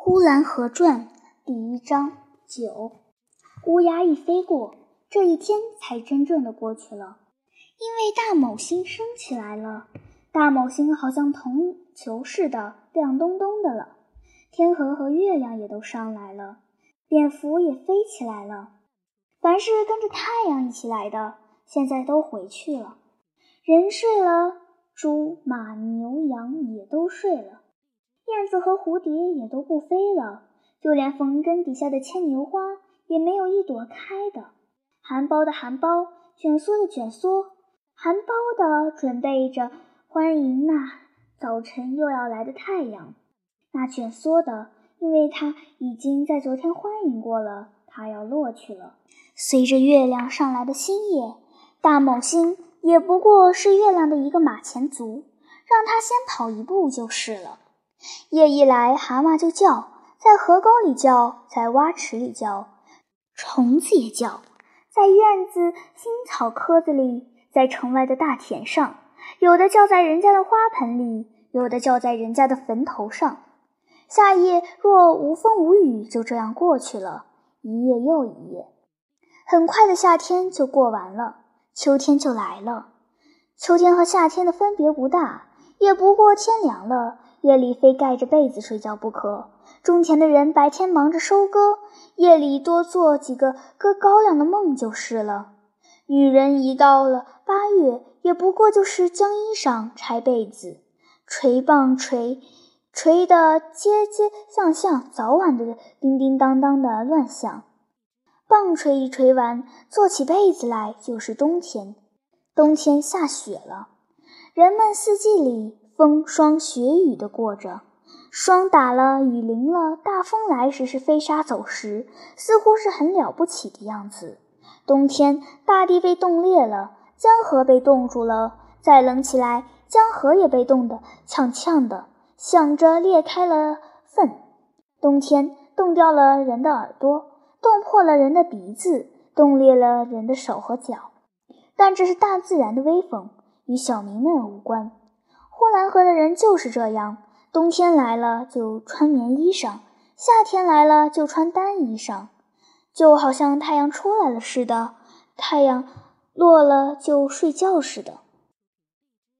《呼兰河传》第一章九，乌鸦一飞过，这一天才真正的过去了。因为大卯星升起来了，大卯星好像铜球似的亮咚咚的了。天河和月亮也都上来了，蝙蝠也飞起来了。凡是跟着太阳一起来的，现在都回去了。人睡了，猪、马、牛、羊也都睡了。燕子和蝴蝶也都不飞了，就连坟根底下的牵牛花也没有一朵开的。含苞的含苞，卷缩的卷缩，含苞的准备着欢迎那早晨又要来的太阳，那卷缩的，因为它已经在昨天欢迎过了，它要落去了。随着月亮上来的新叶，大卯星也不过是月亮的一个马前卒，让它先跑一步就是了。夜一来，蛤蟆就叫，在河沟里叫，在蛙池里叫，虫子也叫，在院子新草棵子里，在城外的大田上，有的叫在人家的花盆里，有的叫在人家的坟头上。夏夜若无风无雨，就这样过去了，一夜又一夜。很快的夏天就过完了，秋天就来了。秋天和夏天的分别不大，也不过天凉了。夜里非盖着被子睡觉不可。种田的人白天忙着收割，夜里多做几个割高粱的梦就是了。女人一到了八月，也不过就是将衣裳、拆被子、锤棒锤，锤得街街巷巷，早晚的叮叮当当的乱响。棒锤一锤完，做起被子来就是冬天。冬天下雪了，人们四季里。风霜雪雨的过着，霜打了，雨淋了，大风来时是飞沙走石，似乎是很了不起的样子。冬天，大地被冻裂了，江河被冻住了，再冷起来，江河也被冻得呛呛的，想着裂开了缝。冬天，冻掉了人的耳朵，冻破了人的鼻子，冻裂了人的手和脚。但这是大自然的威风，与小民们无关。呼兰河的人就是这样，冬天来了就穿棉衣裳，夏天来了就穿单衣裳，就好像太阳出来了似的，太阳落了就睡觉似的。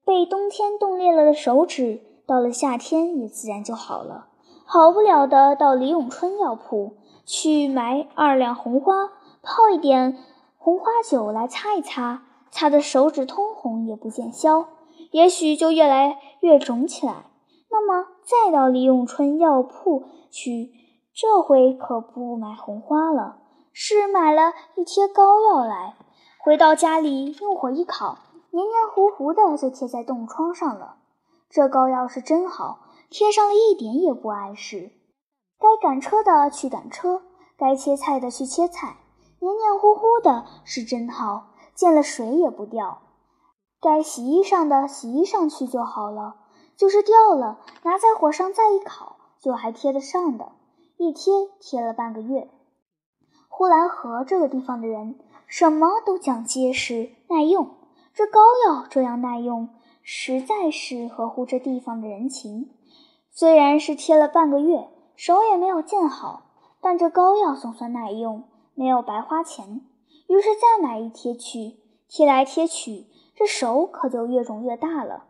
被冬天冻裂了的手指，到了夏天也自然就好了。好不了的，到李永春药铺去买二两红花，泡一点红花酒来擦一擦，擦得手指通红也不见消。也许就越来越肿起来。那么再到李永春药铺去，这回可不买红花了，是买了一贴膏药来。回到家里，用火一烤，黏黏糊糊的就贴在冻疮上了。这膏药是真好，贴上了一点也不碍事。该赶车的去赶车，该切菜的去切菜，黏黏糊糊的是真好，见了水也不掉。该洗衣裳的洗衣裳去就好了，就是掉了，拿在火上再一烤，就还贴得上的。一贴贴了半个月。呼兰河这个地方的人，什么都讲结实耐用。这膏药这样耐用，实在是合乎这地方的人情。虽然是贴了半个月，手也没有见好，但这膏药总算耐用，没有白花钱。于是再买一贴去，贴来贴去。这手可就越肿越大了，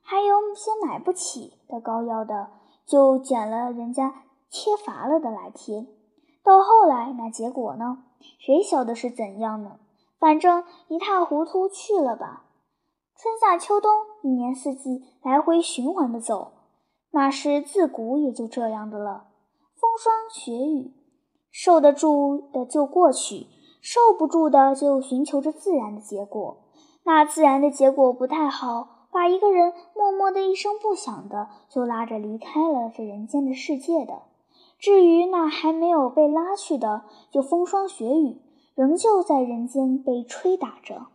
还有些买不起的膏药的，就捡了人家切乏了的来贴。到后来那结果呢？谁晓得是怎样呢？反正一塌糊涂去了吧。春夏秋冬，一年四季来回循环的走，那是自古也就这样的了。风霜雪雨，受得住的就过去，受不住的就寻求着自然的结果。那自然的结果不太好，把一个人默默的一声不响的就拉着离开了这人间的世界的。至于那还没有被拉去的，就风霜雪雨，仍旧在人间被吹打着。